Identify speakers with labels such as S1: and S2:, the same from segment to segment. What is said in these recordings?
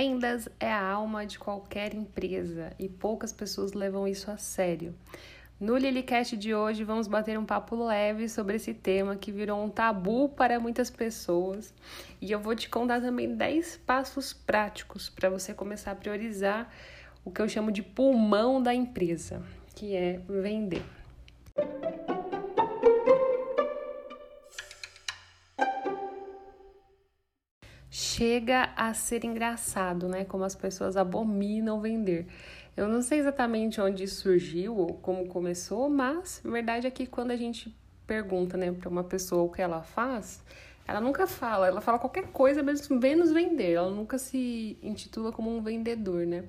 S1: Vendas é a alma de qualquer empresa e poucas pessoas levam isso a sério. No Lilicast de hoje vamos bater um papo leve sobre esse tema que virou um tabu para muitas pessoas e eu vou te contar também 10 passos práticos para você começar a priorizar o que eu chamo de pulmão da empresa, que é vender. Chega a ser engraçado, né? Como as pessoas abominam vender. Eu não sei exatamente onde surgiu ou como começou, mas a verdade é que quando a gente pergunta, né, para uma pessoa o que ela faz, ela nunca fala, ela fala qualquer coisa, menos vender. Ela nunca se intitula como um vendedor, né?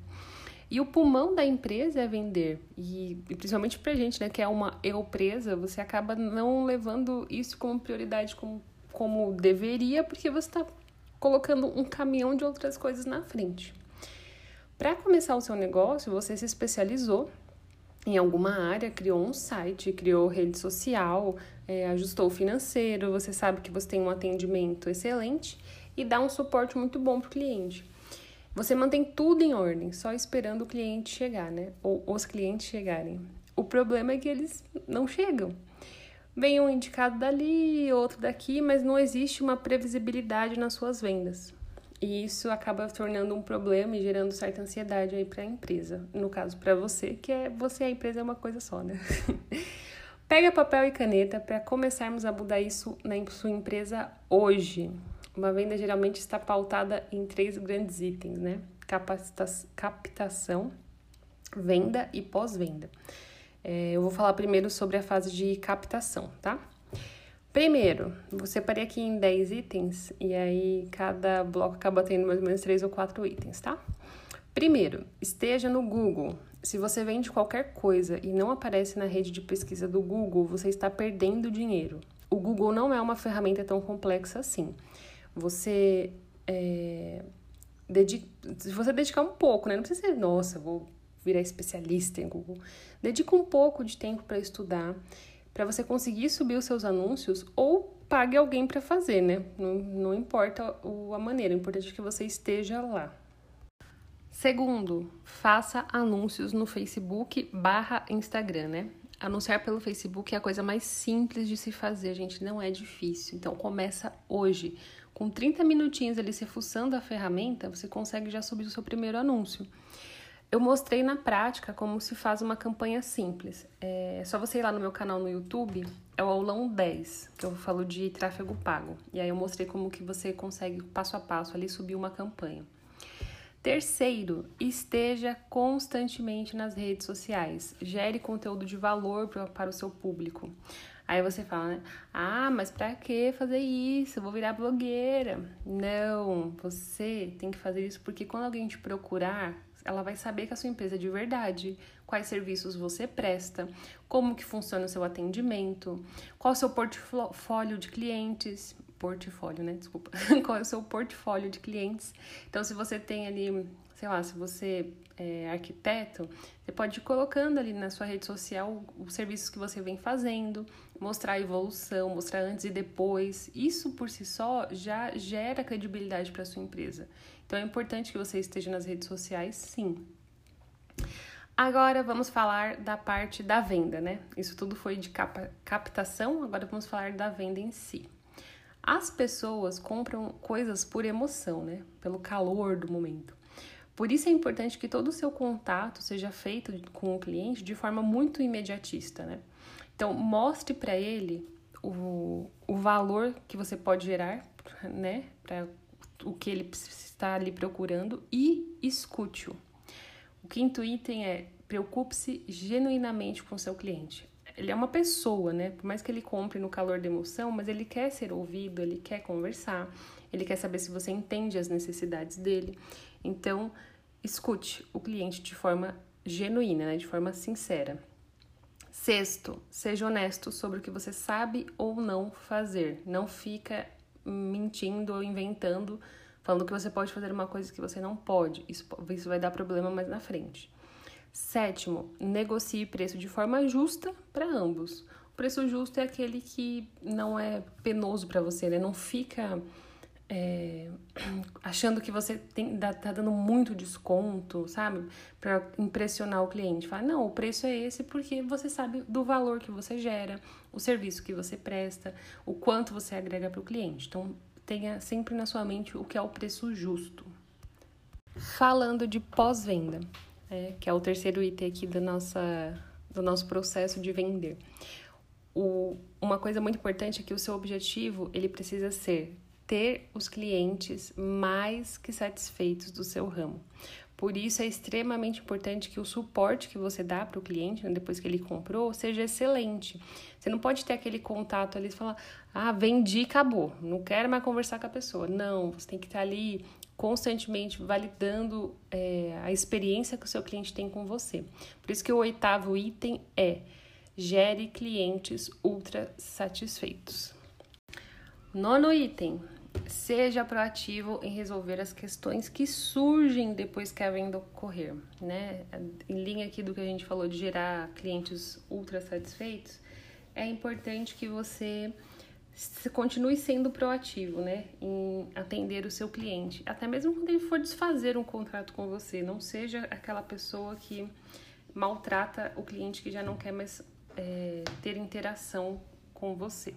S1: E o pulmão da empresa é vender. E, e principalmente pra gente, né, que é uma eu presa, você acaba não levando isso como prioridade como, como deveria, porque você está colocando um caminhão de outras coisas na frente. Para começar o seu negócio, você se especializou em alguma área, criou um site, criou rede social, é, ajustou o financeiro, você sabe que você tem um atendimento excelente e dá um suporte muito bom para o cliente. Você mantém tudo em ordem, só esperando o cliente chegar, né? Ou os clientes chegarem. O problema é que eles não chegam. Vem um indicado dali, outro daqui, mas não existe uma previsibilidade nas suas vendas. E isso acaba tornando um problema e gerando certa ansiedade aí para a empresa. No caso, para você, que é você e a empresa é uma coisa só, né? Pega papel e caneta para começarmos a mudar isso na sua empresa hoje. Uma venda geralmente está pautada em três grandes itens, né? Captação, venda e pós-venda. É, eu vou falar primeiro sobre a fase de captação, tá? Primeiro, vou separei aqui em 10 itens e aí cada bloco acaba tendo mais ou menos 3 ou 4 itens, tá? Primeiro, esteja no Google. Se você vende qualquer coisa e não aparece na rede de pesquisa do Google, você está perdendo dinheiro. O Google não é uma ferramenta tão complexa assim. Você é, dedica, se você dedicar um pouco, né? Não precisa ser, nossa, vou virar especialista em Google. Dedica um pouco de tempo para estudar, para você conseguir subir os seus anúncios ou pague alguém para fazer, né? Não, não importa a maneira, o importante é que você esteja lá. Segundo, faça anúncios no Facebook barra Instagram, né? Anunciar pelo Facebook é a coisa mais simples de se fazer, gente, não é difícil. Então começa hoje. Com 30 minutinhos ali se fuçando a ferramenta, você consegue já subir o seu primeiro anúncio. Eu mostrei na prática como se faz uma campanha simples. É só você ir lá no meu canal no YouTube, é o aulão 10, que eu falo de tráfego pago. E aí eu mostrei como que você consegue passo a passo ali subir uma campanha. Terceiro, esteja constantemente nas redes sociais. Gere conteúdo de valor para o seu público. Aí você fala, né? Ah, mas para que fazer isso? Eu vou virar blogueira. Não, você tem que fazer isso porque quando alguém te procurar, ela vai saber que a sua empresa é de verdade, quais serviços você presta, como que funciona o seu atendimento, qual é o seu portfólio de clientes, portfólio, né? Desculpa. qual é o seu portfólio de clientes. Então, se você tem ali, sei lá, se você é arquiteto, você pode ir colocando ali na sua rede social os serviços que você vem fazendo, mostrar a evolução, mostrar antes e depois. Isso por si só já gera credibilidade para sua empresa. Então é importante que você esteja nas redes sociais, sim. Agora vamos falar da parte da venda, né? Isso tudo foi de captação, agora vamos falar da venda em si. As pessoas compram coisas por emoção, né? Pelo calor do momento. Por isso é importante que todo o seu contato seja feito com o cliente de forma muito imediatista, né? Então, mostre para ele o, o valor que você pode gerar, né? Para o que ele está ali procurando e escute-o. O quinto item é preocupe-se genuinamente com o seu cliente. Ele é uma pessoa, né? Por mais que ele compre no calor da emoção, mas ele quer ser ouvido, ele quer conversar, ele quer saber se você entende as necessidades dele. Então, escute o cliente de forma genuína, né? de forma sincera. Sexto, seja honesto sobre o que você sabe ou não fazer. Não fica mentindo ou inventando, falando que você pode fazer uma coisa que você não pode. Isso, isso vai dar problema mais na frente. Sétimo, negocie preço de forma justa para ambos. O preço justo é aquele que não é penoso para você, né? Não fica é, achando que você tem, tá dando muito desconto, sabe? Para impressionar o cliente. Fala, não, o preço é esse porque você sabe do valor que você gera, o serviço que você presta, o quanto você agrega para o cliente. Então, tenha sempre na sua mente o que é o preço justo. Falando de pós-venda, é, que é o terceiro item aqui da nossa, do nosso processo de vender. O, uma coisa muito importante é que o seu objetivo ele precisa ser ter os clientes mais que satisfeitos do seu ramo. Por isso é extremamente importante que o suporte que você dá para o cliente, né, depois que ele comprou, seja excelente. Você não pode ter aquele contato ali e falar, ah, vendi, acabou, não quero mais conversar com a pessoa. Não, você tem que estar ali constantemente validando é, a experiência que o seu cliente tem com você. Por isso que o oitavo item é gere clientes ultra satisfeitos. Nono item, seja proativo em resolver as questões que surgem depois que a venda ocorrer, né? Em linha aqui do que a gente falou de gerar clientes ultra satisfeitos, é importante que você continue sendo proativo, né, em atender o seu cliente, até mesmo quando ele for desfazer um contrato com você, não seja aquela pessoa que maltrata o cliente que já não quer mais é, ter interação com você.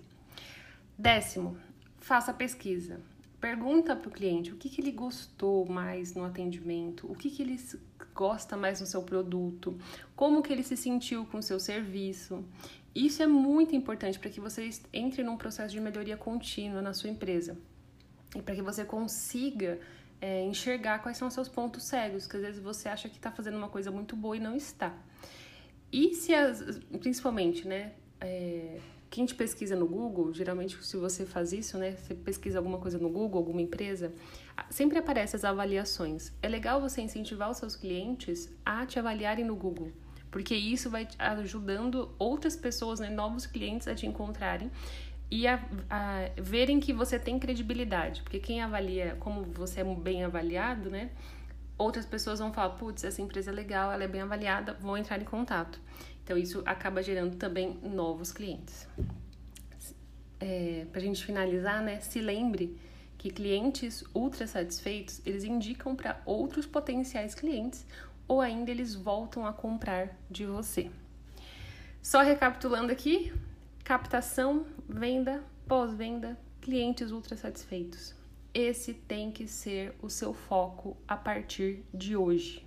S1: Décimo, faça pesquisa. Pergunta para o cliente o que, que ele gostou mais no atendimento, o que, que ele gosta mais no seu produto, como que ele se sentiu com o seu serviço. Isso é muito importante para que você entre num processo de melhoria contínua na sua empresa e para que você consiga é, enxergar quais são os seus pontos cegos, que às vezes você acha que está fazendo uma coisa muito boa e não está. E se as, principalmente, né? É, quem te pesquisa no Google, geralmente se você faz isso, né, você pesquisa alguma coisa no Google, alguma empresa, sempre aparecem as avaliações. É legal você incentivar os seus clientes a te avaliarem no Google, porque isso vai ajudando outras pessoas, né, novos clientes a te encontrarem e a, a, verem que você tem credibilidade, porque quem avalia, como você é bem avaliado, né, outras pessoas vão falar, putz, essa empresa é legal, ela é bem avaliada, vão entrar em contato. Então, isso acaba gerando também novos clientes. É, para a gente finalizar, né, se lembre que clientes ultra satisfeitos, eles indicam para outros potenciais clientes ou ainda eles voltam a comprar de você. Só recapitulando aqui, captação, venda, pós-venda, clientes ultra satisfeitos. Esse tem que ser o seu foco a partir de hoje.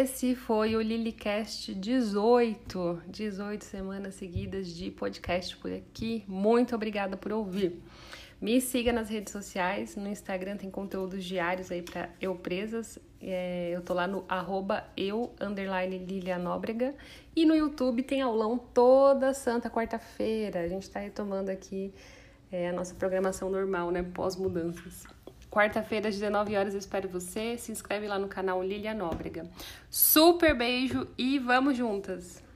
S1: Esse foi o Lilycast 18, 18 semanas seguidas de podcast por aqui. Muito obrigada por ouvir. Me siga nas redes sociais, no Instagram tem conteúdos diários aí para eu presas. É, eu tô lá no arroba eu, underline Lilianóbrega. E no YouTube tem aulão toda santa quarta-feira. A gente está retomando aqui é, a nossa programação normal, né? Pós-mudanças. Quarta-feira, às 19 horas, eu espero você. Se inscreve lá no canal Lilia Nóbrega. Super beijo e vamos juntas!